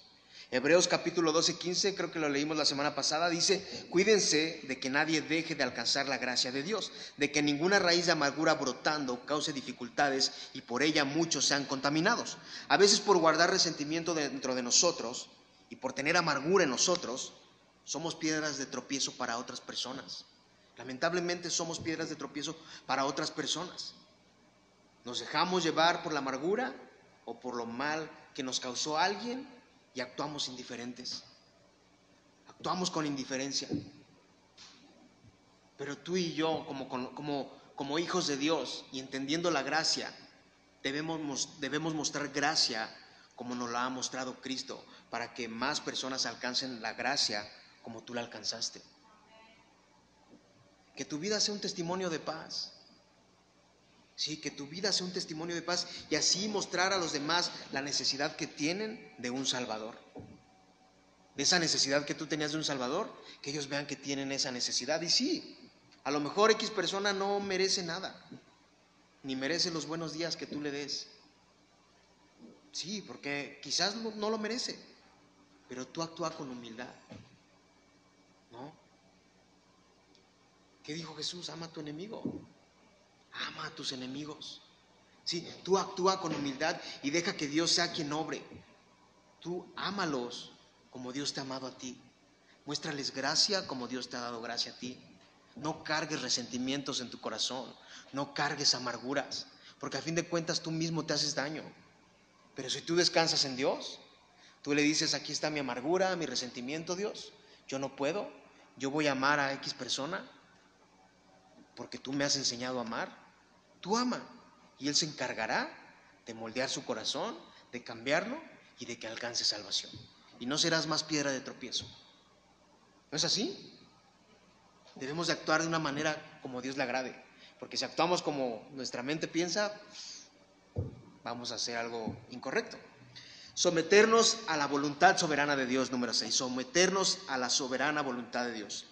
Hebreos capítulo 12, 15, creo que lo leímos la semana pasada, dice, cuídense de que nadie deje de alcanzar la gracia de Dios, de que ninguna raíz de amargura brotando cause dificultades y por ella muchos sean contaminados. A veces por guardar resentimiento dentro de nosotros y por tener amargura en nosotros, somos piedras de tropiezo para otras personas. Lamentablemente somos piedras de tropiezo para otras personas. Nos dejamos llevar por la amargura o por lo mal que nos causó alguien y actuamos indiferentes. Actuamos con indiferencia. Pero tú y yo, como, hijos de Dios y entendiendo la gracia, debemos, debemos mostrar gracia como nos la ha mostrado Cristo, para que más personas alcancen la gracia como tú la alcanzaste. Que tu vida sea un testimonio de paz. Sí, que tu vida sea un testimonio de paz y así mostrar a los demás la necesidad que tienen de un Salvador. De esa necesidad que tú tenías de un Salvador, que ellos vean que tienen esa necesidad. Y sí, a lo mejor X persona no merece nada, ni merece los buenos días que tú le des. Sí, porque quizás no lo merece, pero tú actúa con humildad. ¿No? ¿Qué dijo Jesús? Ama a tu enemigo. Ama a tus enemigos. Sí, tú actúa con humildad y deja que Dios sea quien obre. Tú ámalos como Dios te ha amado a ti. Muéstrales gracia como Dios te ha dado gracia a ti. No cargues resentimientos en tu corazón. No cargues amarguras. Porque a fin de cuentas tú mismo te haces daño. Pero si tú descansas en Dios, tú le dices, aquí está mi amargura, mi resentimiento, Dios. Yo no puedo. Yo voy a amar a X persona porque tú me has enseñado a amar tú ama y Él se encargará de moldear su corazón, de cambiarlo y de que alcance salvación. Y no serás más piedra de tropiezo. ¿No es así? Debemos de actuar de una manera como Dios le agrade, porque si actuamos como nuestra mente piensa, vamos a hacer algo incorrecto. Someternos a la voluntad soberana de Dios, número 6. Someternos a la soberana voluntad de Dios.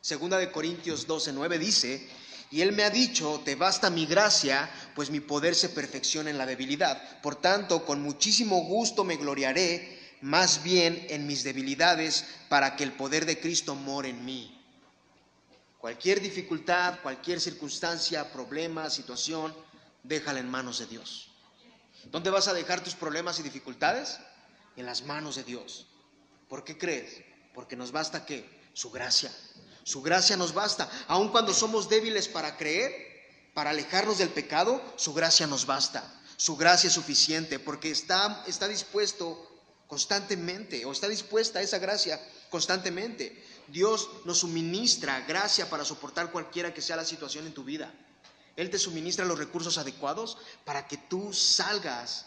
Segunda de Corintios 12, 9 dice, y Él me ha dicho, te basta mi gracia, pues mi poder se perfecciona en la debilidad. Por tanto, con muchísimo gusto me gloriaré más bien en mis debilidades para que el poder de Cristo more en mí. Cualquier dificultad, cualquier circunstancia, problema, situación, déjala en manos de Dios. ¿Dónde vas a dejar tus problemas y dificultades? En las manos de Dios. ¿Por qué crees? Porque nos basta qué? Su gracia. Su gracia nos basta. Aun cuando somos débiles para creer, para alejarnos del pecado, su gracia nos basta. Su gracia es suficiente porque está, está dispuesto constantemente o está dispuesta esa gracia constantemente. Dios nos suministra gracia para soportar cualquiera que sea la situación en tu vida. Él te suministra los recursos adecuados para que tú salgas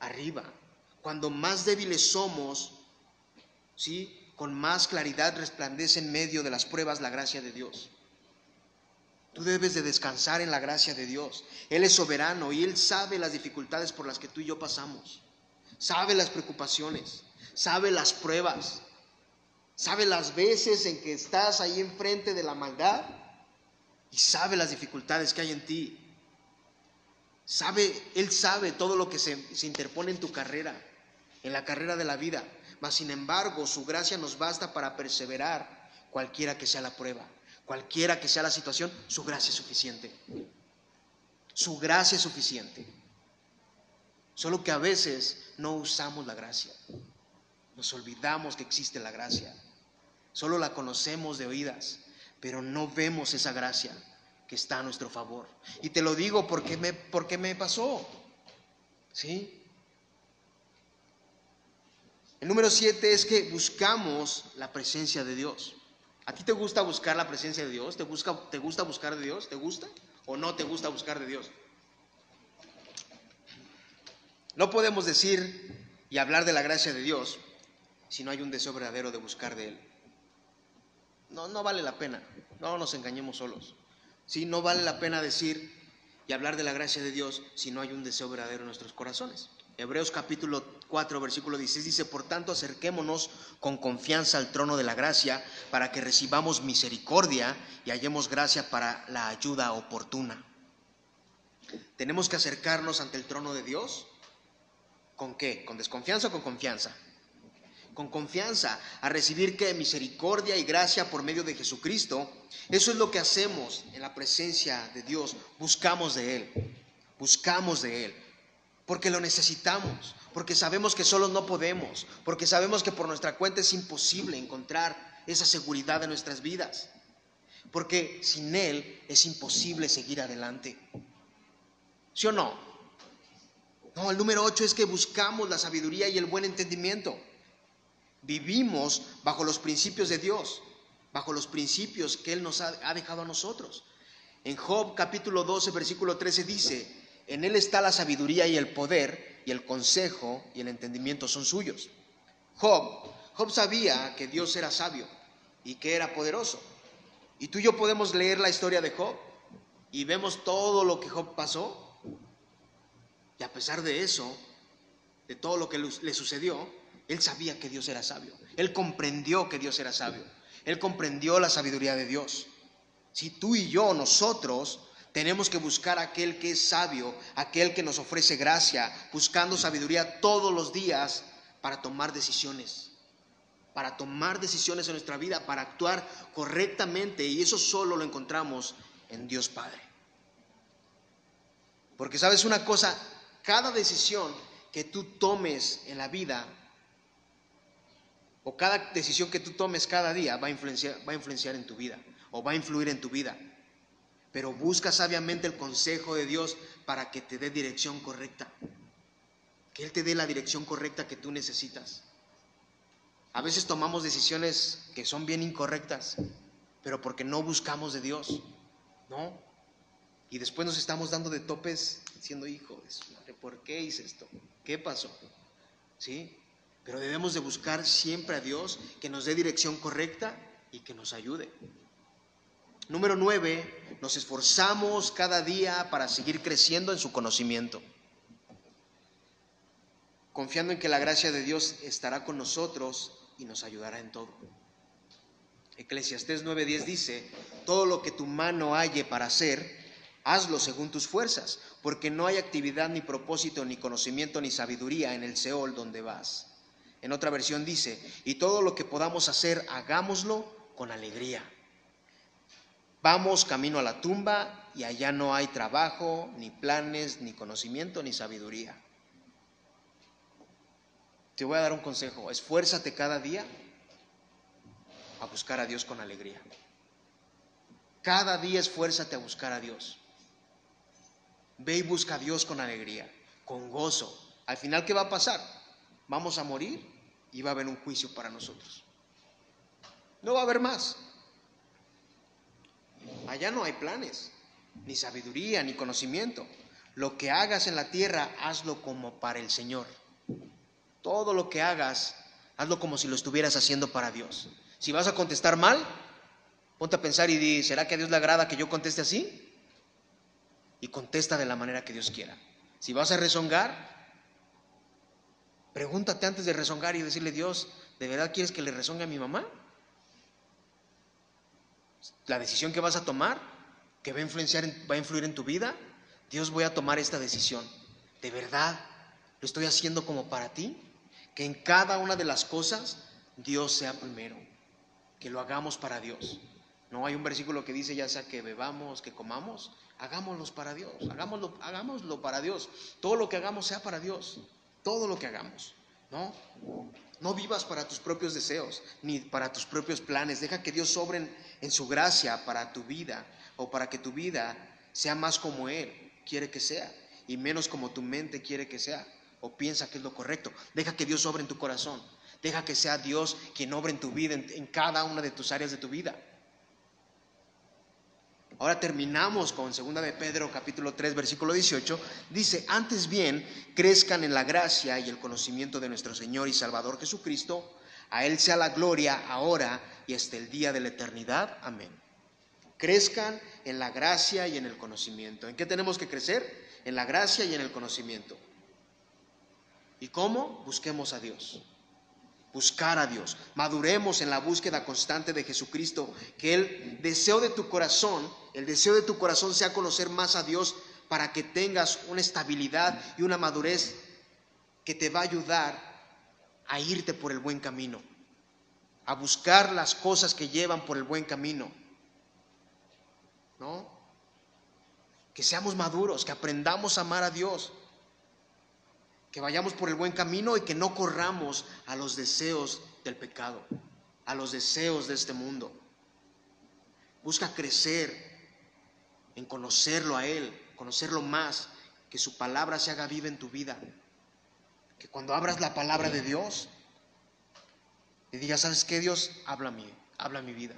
arriba. Cuando más débiles somos, ¿sí? con más claridad resplandece en medio de las pruebas la gracia de Dios. Tú debes de descansar en la gracia de Dios. Él es soberano y Él sabe las dificultades por las que tú y yo pasamos. Sabe las preocupaciones, sabe las pruebas, sabe las veces en que estás ahí enfrente de la maldad y sabe las dificultades que hay en ti. Sabe, Él sabe todo lo que se, se interpone en tu carrera, en la carrera de la vida mas sin embargo su gracia nos basta para perseverar cualquiera que sea la prueba, cualquiera que sea la situación, su gracia es suficiente. Su gracia es suficiente. Solo que a veces no usamos la gracia. Nos olvidamos que existe la gracia. Solo la conocemos de oídas, pero no vemos esa gracia que está a nuestro favor. Y te lo digo porque me, porque me pasó. ¿Sí? El número siete es que buscamos la presencia de Dios. ¿A ti te gusta buscar la presencia de Dios? ¿Te, busca, ¿Te gusta buscar de Dios? ¿Te gusta? ¿O no te gusta buscar de Dios? No podemos decir y hablar de la gracia de Dios si no hay un deseo verdadero de buscar de Él. No, no vale la pena. No nos engañemos solos. Sí, no vale la pena decir, y hablar de la gracia de Dios si no hay un deseo verdadero en nuestros corazones. Hebreos capítulo 4, versículo 16 dice, por tanto acerquémonos con confianza al trono de la gracia para que recibamos misericordia y hallemos gracia para la ayuda oportuna. Tenemos que acercarnos ante el trono de Dios. ¿Con qué? ¿Con desconfianza o con confianza? Con confianza, a recibir que misericordia y gracia por medio de Jesucristo. Eso es lo que hacemos en la presencia de Dios. Buscamos de Él. Buscamos de Él porque lo necesitamos, porque sabemos que solos no podemos, porque sabemos que por nuestra cuenta es imposible encontrar esa seguridad en nuestras vidas, porque sin Él es imposible seguir adelante. ¿Sí o no? No, el número 8 es que buscamos la sabiduría y el buen entendimiento. Vivimos bajo los principios de Dios, bajo los principios que Él nos ha, ha dejado a nosotros. En Job capítulo 12, versículo 13 dice, en Él está la sabiduría y el poder, y el consejo y el entendimiento son suyos. Job, Job sabía que Dios era sabio y que era poderoso. Y tú y yo podemos leer la historia de Job y vemos todo lo que Job pasó. Y a pesar de eso, de todo lo que le sucedió, él sabía que Dios era sabio. Él comprendió que Dios era sabio. Él comprendió la sabiduría de Dios. Si tú y yo, nosotros, tenemos que buscar aquel que es sabio, aquel que nos ofrece gracia, buscando sabiduría todos los días para tomar decisiones, para tomar decisiones en nuestra vida, para actuar correctamente. Y eso solo lo encontramos en Dios Padre. Porque sabes una cosa, cada decisión que tú tomes en la vida, o cada decisión que tú tomes cada día, va a influenciar, va a influenciar en tu vida, o va a influir en tu vida pero busca sabiamente el consejo de Dios para que te dé dirección correcta. Que Él te dé la dirección correcta que tú necesitas. A veces tomamos decisiones que son bien incorrectas, pero porque no buscamos de Dios, ¿no? Y después nos estamos dando de topes siendo hijo ¿por qué hice esto? ¿Qué pasó? ¿Sí? Pero debemos de buscar siempre a Dios que nos dé dirección correcta y que nos ayude. Número nueve, nos esforzamos cada día para seguir creciendo en su conocimiento, confiando en que la gracia de Dios estará con nosotros y nos ayudará en todo. Eclesiastés 9:10 dice, todo lo que tu mano halle para hacer, hazlo según tus fuerzas, porque no hay actividad ni propósito ni conocimiento ni sabiduría en el Seol donde vas. En otra versión dice, y todo lo que podamos hacer, hagámoslo con alegría Vamos camino a la tumba y allá no hay trabajo, ni planes, ni conocimiento, ni sabiduría. Te voy a dar un consejo, esfuérzate cada día a buscar a Dios con alegría. Cada día esfuérzate a buscar a Dios. Ve y busca a Dios con alegría, con gozo. Al final, ¿qué va a pasar? Vamos a morir y va a haber un juicio para nosotros. No va a haber más. Allá no hay planes, ni sabiduría, ni conocimiento. Lo que hagas en la tierra, hazlo como para el Señor. Todo lo que hagas, hazlo como si lo estuvieras haciendo para Dios. Si vas a contestar mal, ponte a pensar y di, ¿será que a Dios le agrada que yo conteste así? Y contesta de la manera que Dios quiera. Si vas a rezongar, pregúntate antes de rezongar y decirle, Dios, ¿de verdad quieres que le rezongue a mi mamá? la decisión que vas a tomar, que va a, influenciar, va a influir en tu vida, Dios voy a tomar esta decisión. ¿De verdad lo estoy haciendo como para ti? Que en cada una de las cosas Dios sea primero, que lo hagamos para Dios. No hay un versículo que dice ya sea que bebamos, que comamos, hagámoslo para Dios, hagámoslo, hagámoslo para Dios. Todo lo que hagamos sea para Dios, todo lo que hagamos, ¿no? No vivas para tus propios deseos ni para tus propios planes. Deja que Dios sobre en, su gracia para tu vida o para que tu vida sea más como Él quiere que sea y menos como tu mente quiere que sea o piensa que es lo correcto. Deja que Dios sobre en tu corazón. Deja que sea Dios quien obre en tu vida, en cada una de tus áreas de tu vida. Ahora terminamos con 2 de Pedro capítulo 3 versículo 18. Dice, antes bien, crezcan en la gracia y el conocimiento de nuestro Señor y Salvador Jesucristo. A Él sea la gloria ahora y hasta el día de la eternidad. Amén. crezcan en la gracia y en el conocimiento. ¿En qué tenemos que crecer? En la gracia y en el conocimiento. ¿Y cómo? Busquemos a Dios. Buscar a Dios. Maduremos en la búsqueda constante de Jesucristo. Que el deseo de tu corazón, el deseo de tu corazón sea conocer más a Dios para que tengas una estabilidad y una madurez que te va a ayudar a irte por el buen camino. A buscar las cosas que llevan por el buen camino. ¿No? Que seamos maduros, que aprendamos a amar a Dios que vayamos por el buen camino y que no corramos a los deseos del pecado, a los deseos de este mundo. Busca crecer en conocerlo a Él, conocerlo más, que su palabra se haga viva en tu vida. Que cuando abras la palabra de Dios, le digas, ¿sabes qué? Dios habla a mí, habla a mi vida,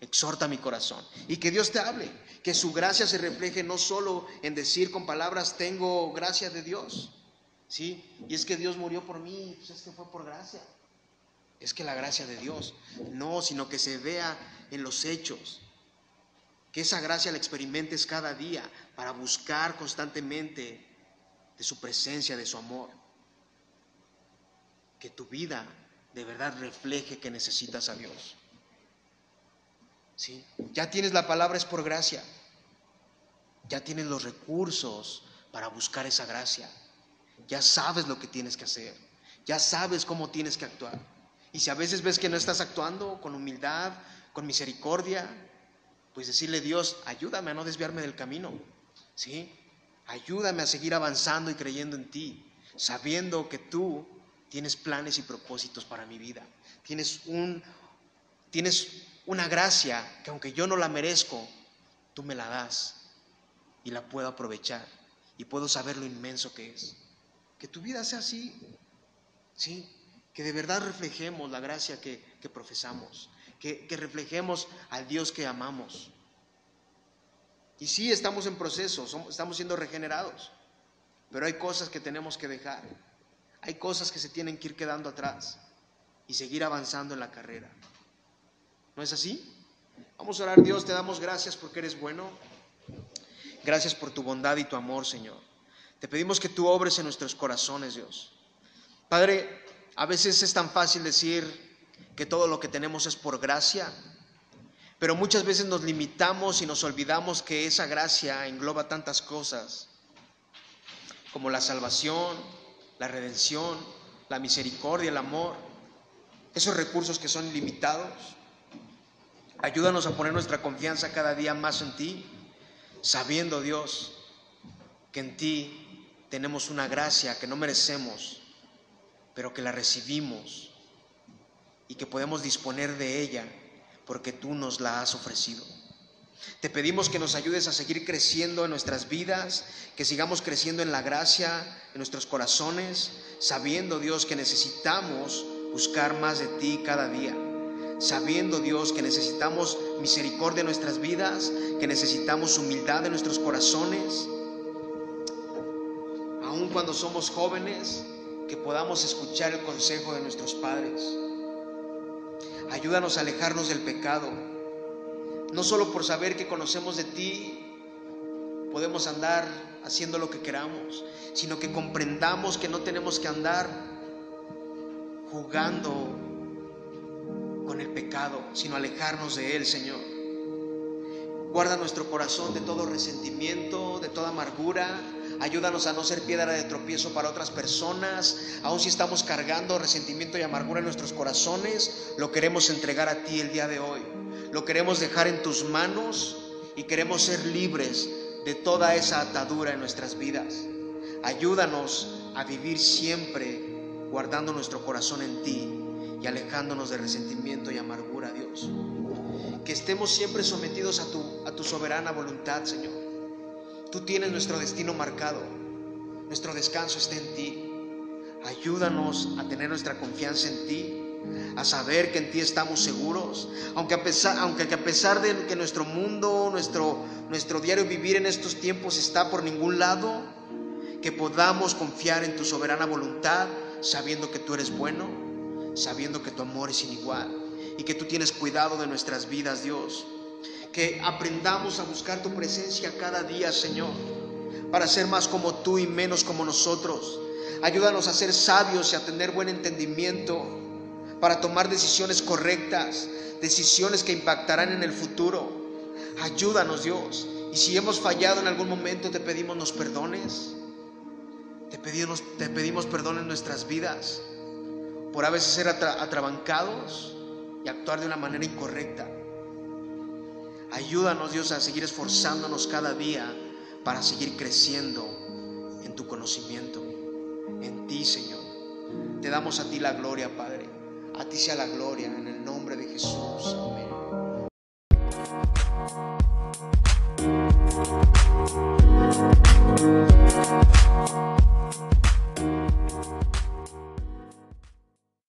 exhorta mi corazón. Y que Dios te hable, que su gracia se refleje no solo en decir con palabras, tengo gracia de Dios, ¿sí? Y es que Dios murió por mí, pues es que fue por gracia. Es que la gracia de Dios, no, sino que se vea en los hechos, que esa gracia la experimentes cada día para buscar constantemente de su presencia, de su amor. Que tu vida de verdad refleje que necesitas a Dios. ¿Sí? Ya tienes la palabra, es por gracia. Ya tienes los recursos para buscar esa gracia ya sabes lo que tienes que hacer, ya sabes cómo tienes que actuar. Y si a veces ves que no estás actuando con humildad, con misericordia, pues decirle Dios, ayúdame a no desviarme del camino, ¿sí? Ayúdame a seguir avanzando y creyendo en ti, sabiendo que tú tienes planes y propósitos para mi vida. Tienes un tienes una gracia que aunque yo no la merezco, tú me la das y la puedo aprovechar y puedo saber lo inmenso que es. Que tu vida sea así, ¿sí? Que de verdad reflejemos la gracia que, profesamos, que, reflejemos al Dios que amamos. Y sí, estamos en proceso, estamos siendo regenerados, pero hay cosas que tenemos que dejar, hay cosas que se tienen que ir quedando atrás y seguir avanzando en la carrera. ¿No es así? Vamos a orar, Dios, te damos gracias porque eres bueno. Gracias por tu bondad y tu amor, Señor. Te pedimos que tú obres en nuestros corazones, Dios. Padre, a veces es tan fácil decir que todo lo que tenemos es por gracia, pero muchas veces nos limitamos y nos olvidamos que esa gracia engloba tantas cosas, como la salvación, la redención, la misericordia, el amor, esos recursos que son ilimitados. Ayúdanos a poner nuestra confianza cada día más en ti, sabiendo, Dios, que en ti tenemos una gracia que no merecemos, pero que la recibimos y que podemos disponer de ella porque tú nos la has ofrecido. Te pedimos que nos ayudes a seguir creciendo en nuestras vidas, que sigamos creciendo en la gracia, en nuestros corazones, sabiendo Dios que necesitamos buscar más de ti cada día, sabiendo Dios que necesitamos misericordia en nuestras vidas, que necesitamos humildad en nuestros corazones cuando somos jóvenes, que podamos escuchar el consejo de nuestros padres. Ayúdanos a alejarnos del pecado, no solo por saber que conocemos de ti, podemos andar haciendo lo que queramos, sino que comprendamos que no tenemos que andar jugando con el pecado, sino alejarnos de él, Señor. Guarda nuestro corazón de todo resentimiento, de toda amargura, Ayúdanos a no ser piedra de tropiezo para otras personas. Aun si estamos cargando resentimiento y amargura en nuestros corazones, lo queremos entregar a ti el día de hoy. Lo queremos dejar en tus manos y queremos ser libres de toda esa atadura en nuestras vidas. Ayúdanos a vivir siempre guardando nuestro corazón en ti y alejándonos de resentimiento y amargura, Dios. Que estemos siempre sometidos a tu, a tu soberana voluntad, Señor Tú tienes nuestro destino marcado. Nuestro descanso está en ti. Ayúdanos a tener nuestra confianza en ti, a saber que en ti estamos seguros, aunque a pesar, aunque a pesar de que nuestro mundo, nuestro, nuestro diario vivir en estos tiempos está por ningún lado, que podamos confiar en tu soberana voluntad, sabiendo que tú eres bueno, sabiendo que tu amor es inigual y que tú tienes cuidado de nuestras vidas, Dios. Que aprendamos a buscar tu presencia cada día, Señor, para ser más como tú y menos como nosotros. Ayúdanos a ser sabios y a tener buen entendimiento para tomar decisiones correctas, decisiones que impactarán en el futuro. Ayúdanos, Dios. Y si hemos fallado en algún momento, te pedimos nos perdones. Te pedimos, perdón en nuestras vidas por a veces ser atrabancados y actuar de una manera incorrecta. Ayúdanos, Dios, a seguir esforzándonos cada día para seguir creciendo en tu conocimiento, en ti, Señor. Te damos a ti la gloria, Padre. A ti sea la gloria, en el nombre de Jesús. Amén.